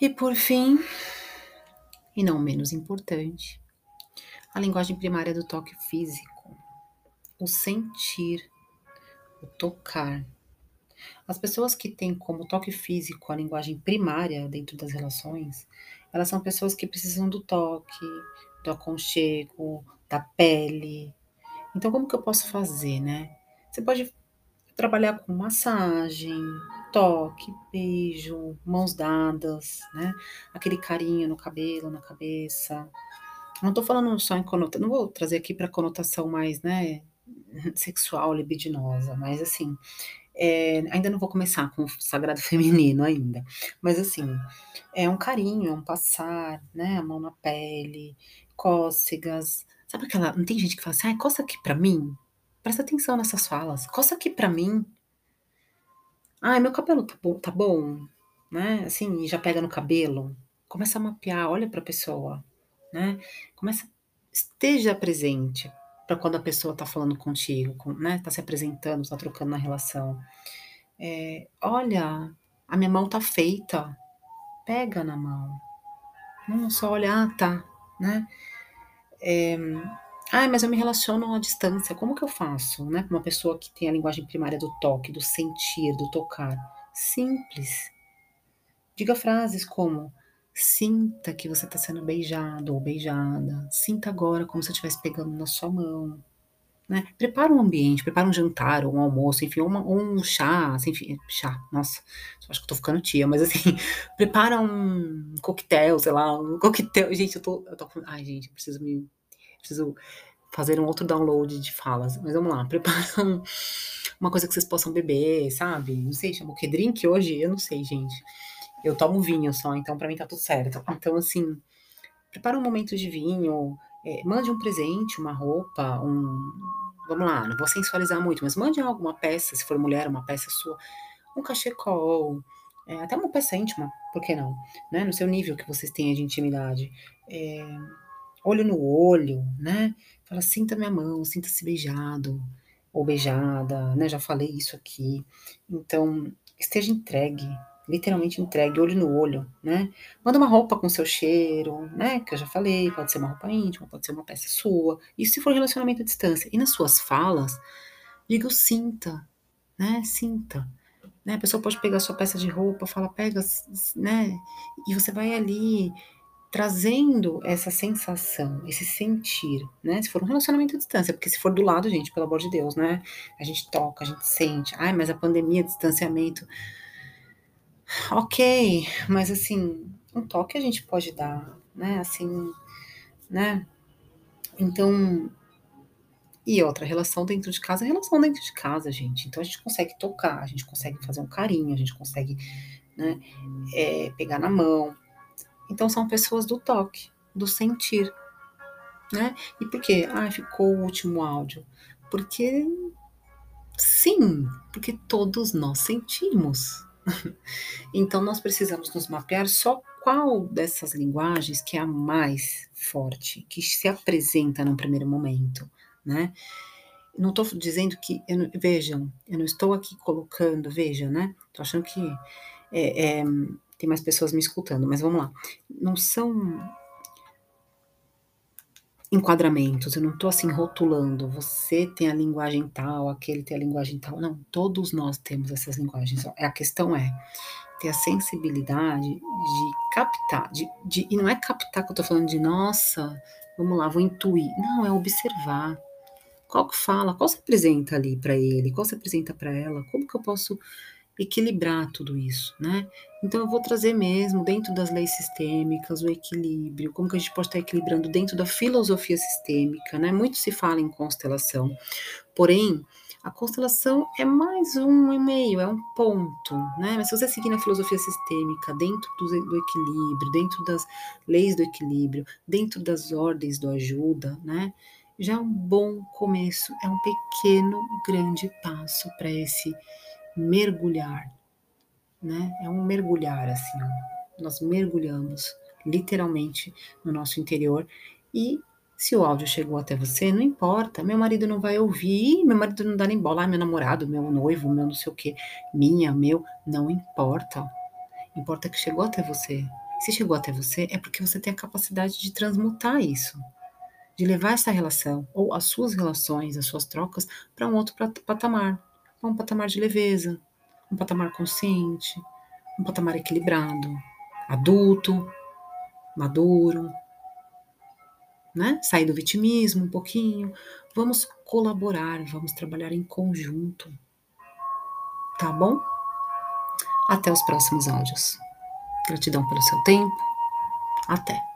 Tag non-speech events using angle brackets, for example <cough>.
E por fim, e não menos importante, a linguagem primária do toque físico, o sentir, o tocar. As pessoas que têm como toque físico a linguagem primária dentro das relações, elas são pessoas que precisam do toque, do aconchego, da pele. Então, como que eu posso fazer, né? Você pode trabalhar com massagem, toque, beijo, mãos dadas, né? Aquele carinho no cabelo, na cabeça. Não tô falando só em conotação, não vou trazer aqui para conotação mais, né, <laughs> sexual, libidinosa, mas assim, é, ainda não vou começar com o sagrado <laughs> feminino ainda, mas assim, é um carinho, é um passar, né, a mão na pele, cócegas, sabe aquela, não tem gente que fala assim, ai, coça aqui pra mim? Presta atenção nessas falas, coça aqui pra mim. Ai, meu cabelo tá bom, tá bom, né, assim, já pega no cabelo, começa a mapear, olha pra pessoa, né, começa, esteja presente, para quando a pessoa está falando contigo, com, né? Está se apresentando, está trocando na relação. É, olha, a minha mão tá feita. Pega na mão. Não só olhar, ah, tá, né? É, ah, mas eu me relaciono à distância. Como que eu faço, né? Uma pessoa que tem a linguagem primária do toque, do sentir, do tocar. Simples. Diga frases como Sinta que você está sendo beijado ou beijada. Sinta agora como se estivesse pegando na sua mão. Né? Prepara um ambiente, prepara um jantar, ou um almoço, enfim, uma, um chá, assim, enfim, chá, nossa, acho que eu tô ficando tia, mas assim, <laughs> prepara um coquetel, sei lá, um coquetel, gente, eu tô, eu tô, ai gente, eu preciso me, preciso fazer um outro download de falas, mas vamos lá, <laughs> prepara um, uma coisa que vocês possam beber, sabe, não sei, chama o que drink hoje? Eu não sei, gente, eu tomo vinho só, então para mim tá tudo certo. Então, assim, prepara um momento de vinho, é, mande um presente, uma roupa, um. Vamos lá, não vou sensualizar muito, mas mande alguma peça, se for mulher, uma peça sua, um cachecol, é, até uma peça íntima, por que não? Né? No seu nível que vocês tenham de intimidade. É, olho no olho, né? Fala, sinta minha mão, sinta-se beijado ou beijada, né? Já falei isso aqui. Então, esteja entregue, literalmente entregue, olho no olho, né? Manda uma roupa com seu cheiro, né? Que eu já falei, pode ser uma roupa íntima, pode ser uma peça sua. Isso se for relacionamento à distância. E nas suas falas, diga o sinta, né? Sinta. Né? A pessoa pode pegar sua peça de roupa, fala, pega, né? E você vai ali trazendo essa sensação, esse sentir, né? Se for um relacionamento à distância, porque se for do lado, gente, pelo amor de Deus, né? A gente toca, a gente sente. Ai, mas a pandemia, distanciamento Ok, mas assim, um toque a gente pode dar, né? Assim, né? Então, e outra, relação dentro de casa, relação dentro de casa, gente. Então a gente consegue tocar, a gente consegue fazer um carinho, a gente consegue, né, é, pegar na mão. Então são pessoas do toque, do sentir, né? E por quê? Ah, ficou o último áudio. Porque sim, porque todos nós sentimos, <laughs> então, nós precisamos nos mapear só qual dessas linguagens que é a mais forte, que se apresenta num primeiro momento, né? Não estou dizendo que, eu, vejam, eu não estou aqui colocando, vejam, né? Estou achando que é, é, tem mais pessoas me escutando, mas vamos lá. Não são enquadramentos, eu não estou assim rotulando, você tem a linguagem tal, aquele tem a linguagem tal, não, todos nós temos essas linguagens, a questão é ter a sensibilidade de captar, de, de, e não é captar que eu estou falando de, nossa, vamos lá, vou intuir, não, é observar, qual que fala, qual se apresenta ali para ele, qual se apresenta para ela, como que eu posso equilibrar tudo isso, né? Então eu vou trazer mesmo dentro das leis sistêmicas o equilíbrio, como que a gente pode estar equilibrando dentro da filosofia sistêmica, né? Muito se fala em constelação, porém a constelação é mais um e-mail, é um ponto, né? Mas se você seguir na filosofia sistêmica, dentro do, do equilíbrio, dentro das leis do equilíbrio, dentro das ordens do ajuda, né? Já é um bom começo, é um pequeno, grande passo para esse mergulhar, né? É um mergulhar assim, nós mergulhamos literalmente no nosso interior e se o áudio chegou até você, não importa, meu marido não vai ouvir, meu marido não dá nem bola, ah, meu namorado, meu noivo, meu não sei o que, minha, meu, não importa. Importa que chegou até você. Se chegou até você, é porque você tem a capacidade de transmutar isso, de levar essa relação, ou as suas relações, as suas trocas, para um outro patamar, para um patamar de leveza, um patamar consciente, um patamar equilibrado, adulto, maduro, né? Sair do vitimismo um pouquinho. Vamos colaborar, vamos trabalhar em conjunto. Tá bom? Até os próximos áudios. Gratidão pelo seu tempo. Até.